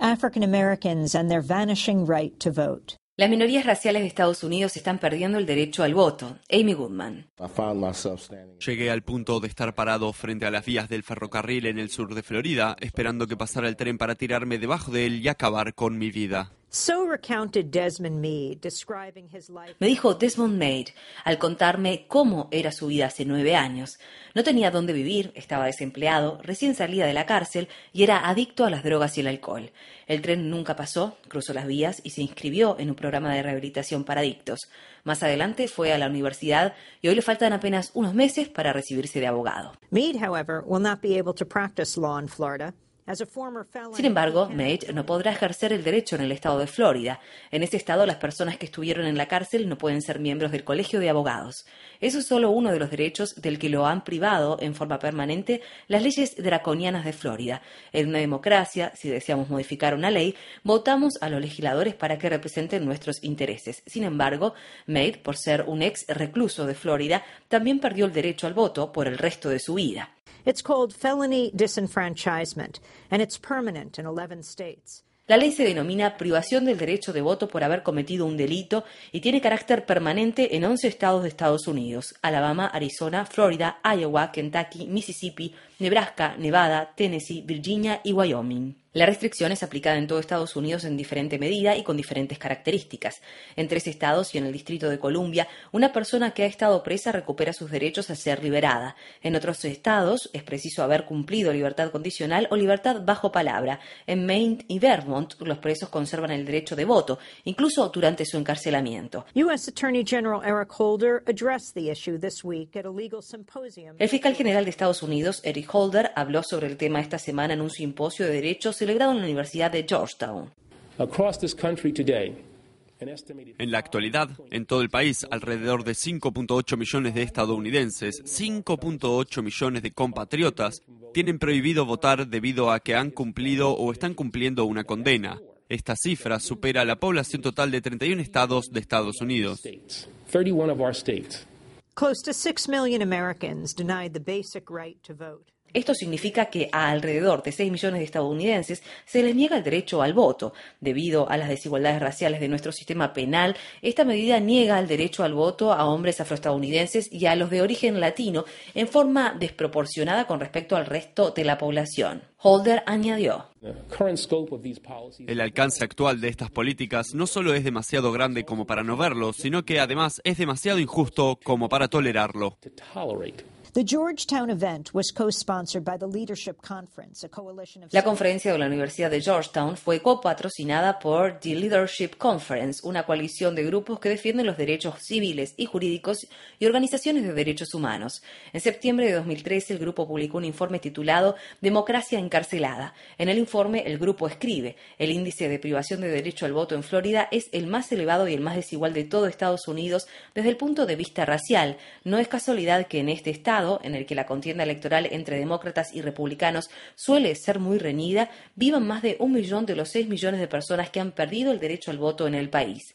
African Americans and their vanishing right to vote. Las minorías raciales de Estados Unidos están perdiendo el derecho al voto. Amy Goodman. Llegué al punto de estar parado frente a las vías del ferrocarril en el sur de Florida, esperando que pasara el tren para tirarme debajo de él y acabar con mi vida. Me dijo Desmond Meade al contarme cómo era su vida hace nueve años. No tenía dónde vivir, estaba desempleado, recién salía de la cárcel y era adicto a las drogas y el alcohol. El tren nunca pasó, cruzó las vías y se inscribió en un programa de rehabilitación para adictos. Más adelante fue a la universidad y hoy le faltan apenas unos meses para recibirse de abogado. Meade, however, will not be able to practice law in Florida sin embargo, Meade no podrá ejercer el derecho en el estado de Florida. En ese estado, las personas que estuvieron en la cárcel no pueden ser miembros del Colegio de Abogados. Eso es solo uno de los derechos del que lo han privado en forma permanente las leyes draconianas de Florida. En una democracia, si deseamos modificar una ley, votamos a los legisladores para que representen nuestros intereses. Sin embargo, Meade, por ser un ex recluso de Florida, también perdió el derecho al voto por el resto de su vida. It's called felony disenfranchisement, and it's permanent in 11 states. La ley se denomina privación del derecho de voto por haber cometido un delito y tiene carácter permanente en 11 estados de Estados Unidos, Alabama, Arizona, Florida, Iowa, Kentucky, Mississippi, Nebraska, Nevada, Tennessee, Virginia y Wyoming. La restricción es aplicada en todo Estados Unidos en diferente medida y con diferentes características. En tres estados y en el Distrito de Columbia, una persona que ha estado presa recupera sus derechos a ser liberada. En otros estados es preciso haber cumplido libertad condicional o libertad bajo palabra. En Maine y Vermont, los presos conservan el derecho de voto, incluso durante su encarcelamiento. El fiscal general de Estados Unidos, Eric Holder habló sobre el tema esta semana en un simposio de derechos celebrado en la Universidad de Georgetown. En la actualidad, en todo el país, alrededor de 5.8 millones de estadounidenses, 5.8 millones de compatriotas, tienen prohibido votar debido a que han cumplido o están cumpliendo una condena. Esta cifra supera la población total de 31 estados de Estados Unidos. Close to 6 million Americans denied the basic right to vote. Esto significa que a alrededor de 6 millones de estadounidenses se les niega el derecho al voto. Debido a las desigualdades raciales de nuestro sistema penal, esta medida niega el derecho al voto a hombres afroestadounidenses y a los de origen latino en forma desproporcionada con respecto al resto de la población. Holder añadió. El alcance actual de estas políticas no solo es demasiado grande como para no verlo, sino que además es demasiado injusto como para tolerarlo. La conferencia de la Universidad de Georgetown fue copatrocinada por The Leadership Conference, una coalición de grupos que defienden los derechos civiles y jurídicos y organizaciones de derechos humanos. En septiembre de 2013, el grupo publicó un informe titulado Democracia encarcelada. En el informe, el grupo escribe: el índice de privación de derecho al voto en Florida es el más elevado y el más desigual de todo Estados Unidos desde el punto de vista racial. No es casualidad que en este estado en el que la contienda electoral entre demócratas y republicanos suele ser muy reñida, vivan más de un millón de los seis millones de personas que han perdido el derecho al voto en el país.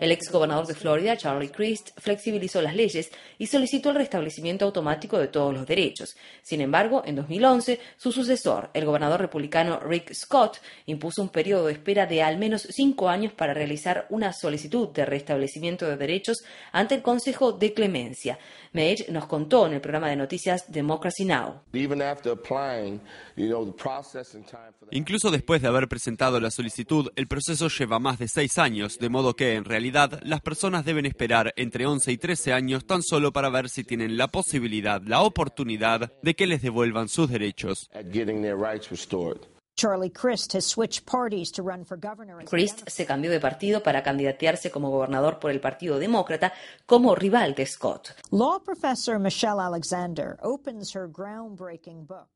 El ex gobernador de Florida, Charlie Crist, flexibilizó las leyes y solicitó el restablecimiento automático de todos los derechos. Sin embargo, en 2011, su sucesor, el gobernador republicano Rick Scott, impuso un periodo de espera de al menos cinco años para realizar una solicitud de restablecimiento de Derechos ante el Consejo de Clemencia. Mage nos contó en el programa de noticias Democracy Now! Incluso después de haber presentado la solicitud, el proceso lleva más de seis años, de modo que, en realidad, las personas deben esperar entre 11 y 13 años tan solo para ver si tienen la posibilidad, la oportunidad de que les devuelvan sus derechos. Charlie Crist se cambió de partido para candidatearse como gobernador por el Partido Demócrata como rival de Scott.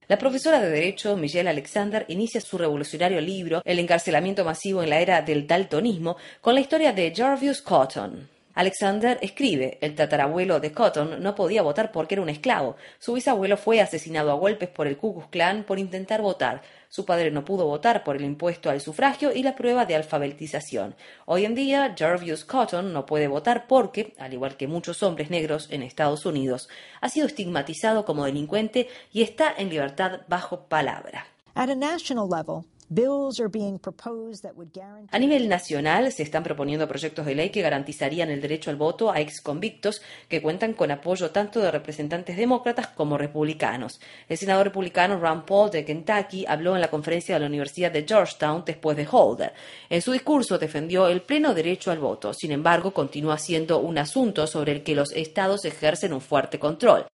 La profesora de Derecho Michelle Alexander inicia su revolucionario libro El encarcelamiento masivo en la era del daltonismo con la historia de Jarvis Cotton. Alexander escribe, el tatarabuelo de Cotton no podía votar porque era un esclavo. Su bisabuelo fue asesinado a golpes por el Ku Klux Klan por intentar votar. Su padre no pudo votar por el impuesto al sufragio y la prueba de alfabetización. Hoy en día, Jarvis Cotton no puede votar porque, al igual que muchos hombres negros en Estados Unidos, ha sido estigmatizado como delincuente y está en libertad bajo palabra. A nivel nacional se están proponiendo proyectos de ley que garantizarían el derecho al voto a exconvictos que cuentan con apoyo tanto de representantes demócratas como republicanos. El senador republicano Ron Paul de Kentucky habló en la conferencia de la Universidad de Georgetown después de Holder. En su discurso defendió el pleno derecho al voto. Sin embargo, continúa siendo un asunto sobre el que los estados ejercen un fuerte control.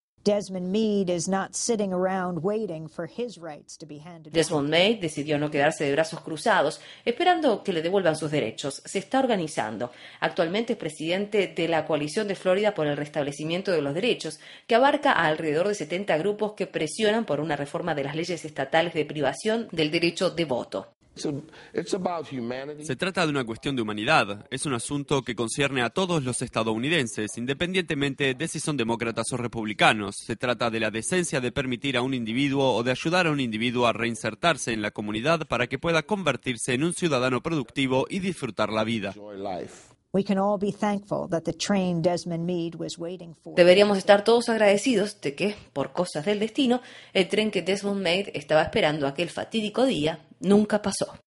Desmond Meade decidió no quedarse de brazos cruzados, esperando que le devuelvan sus derechos. Se está organizando. Actualmente es presidente de la Coalición de Florida por el Restablecimiento de los Derechos, que abarca a alrededor de 70 grupos que presionan por una reforma de las leyes estatales de privación del derecho de voto. Se trata de una cuestión de humanidad. Es un asunto que concierne a todos los estadounidenses, independientemente de si son demócratas o republicanos. Se trata de la decencia de permitir a un individuo o de ayudar a un individuo a reinsertarse en la comunidad para que pueda convertirse en un ciudadano productivo y disfrutar la vida. Deberíamos estar todos agradecidos de que, por cosas del destino, el tren que Desmond Meade estaba esperando aquel fatídico día nunca pasó.